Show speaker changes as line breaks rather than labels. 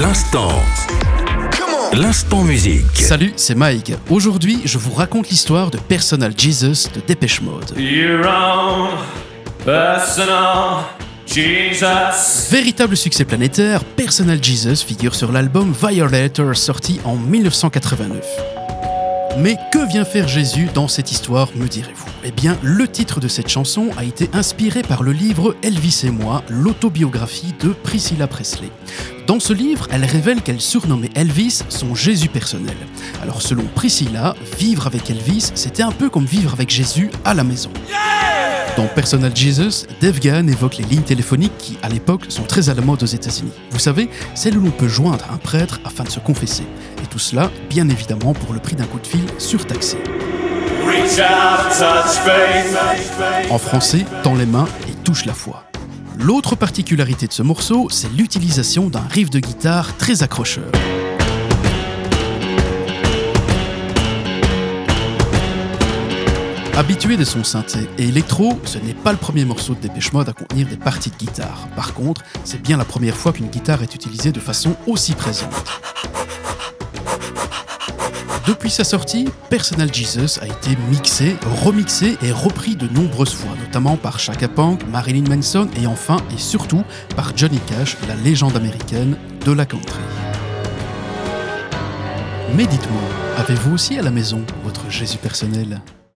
L'instant. L'instant musique.
Salut, c'est Mike. Aujourd'hui, je vous raconte l'histoire de Personal Jesus de Dépêche Mode. Véritable succès planétaire, Personal Jesus figure sur l'album Violator sorti en 1989. Mais que vient faire Jésus dans cette histoire, me direz-vous? Eh bien, le titre de cette chanson a été inspiré par le livre Elvis et moi, l'autobiographie de Priscilla Presley. Dans ce livre, elle révèle qu'elle surnommait Elvis son Jésus personnel. Alors selon Priscilla, vivre avec Elvis, c'était un peu comme vivre avec Jésus à la maison. Dans Personal Jesus, Dave Gahan évoque les lignes téléphoniques qui, à l'époque, sont très à la mode aux États-Unis. Vous savez, celles où l'on peut joindre un prêtre afin de se confesser. Et tout cela, bien évidemment, pour le prix d'un coup de fil surtaxé. En français, tends les mains et touche la foi. L'autre particularité de ce morceau, c'est l'utilisation d'un riff de guitare très accrocheur. Habitué de son synthé et électro, ce n'est pas le premier morceau de Dépêche Mode à contenir des parties de guitare. Par contre, c'est bien la première fois qu'une guitare est utilisée de façon aussi présente. Depuis sa sortie, Personal Jesus a été mixé, remixé et repris de nombreuses fois, notamment par Chaka Punk, Marilyn Manson et enfin et surtout par Johnny Cash, la légende américaine de la country. Mais dites-moi, avez-vous aussi à la maison votre Jésus personnel?